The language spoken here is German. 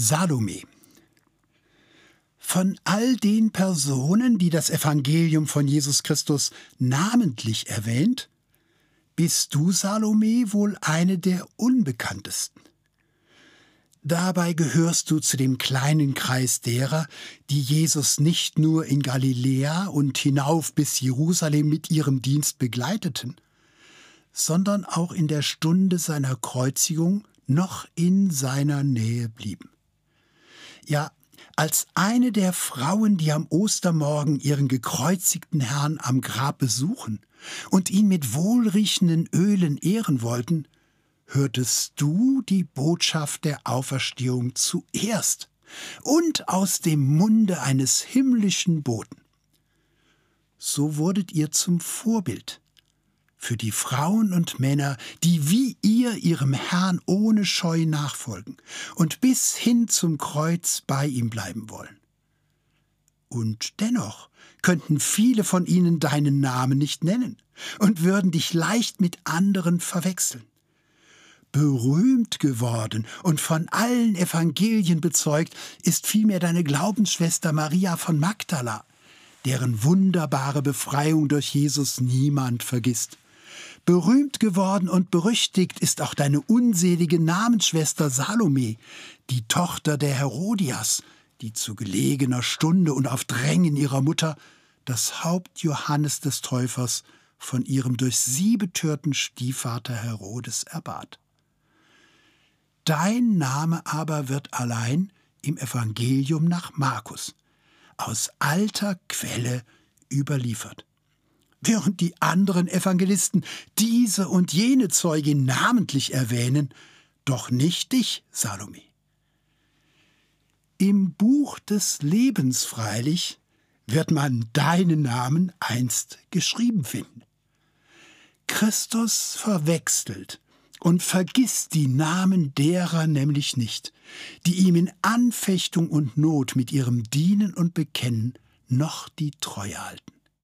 Salome. Von all den Personen, die das Evangelium von Jesus Christus namentlich erwähnt, bist du, Salome, wohl eine der unbekanntesten. Dabei gehörst du zu dem kleinen Kreis derer, die Jesus nicht nur in Galiläa und hinauf bis Jerusalem mit ihrem Dienst begleiteten, sondern auch in der Stunde seiner Kreuzigung noch in seiner Nähe blieben. Ja, als eine der Frauen, die am Ostermorgen ihren gekreuzigten Herrn am Grab besuchen und ihn mit wohlriechenden Ölen ehren wollten, hörtest du die Botschaft der Auferstehung zuerst und aus dem Munde eines himmlischen Boten. So wurdet ihr zum Vorbild für die Frauen und Männer, die wie ihr ihrem Herrn ohne Scheu nachfolgen und bis hin zum Kreuz bei ihm bleiben wollen. Und dennoch könnten viele von ihnen deinen Namen nicht nennen und würden dich leicht mit anderen verwechseln. Berühmt geworden und von allen Evangelien bezeugt ist vielmehr deine Glaubensschwester Maria von Magdala, deren wunderbare Befreiung durch Jesus niemand vergisst. Berühmt geworden und berüchtigt ist auch deine unselige Namensschwester Salome, die Tochter der Herodias, die zu gelegener Stunde und auf Drängen ihrer Mutter das Haupt Johannes des Täufers von ihrem durch sie betörten Stiefvater Herodes erbat. Dein Name aber wird allein im Evangelium nach Markus aus alter Quelle überliefert während die anderen Evangelisten diese und jene Zeugin namentlich erwähnen, doch nicht dich, Salome. Im Buch des Lebens freilich wird man deinen Namen einst geschrieben finden. Christus verwechselt und vergisst die Namen derer nämlich nicht, die ihm in Anfechtung und Not mit ihrem Dienen und Bekennen noch die Treue halten.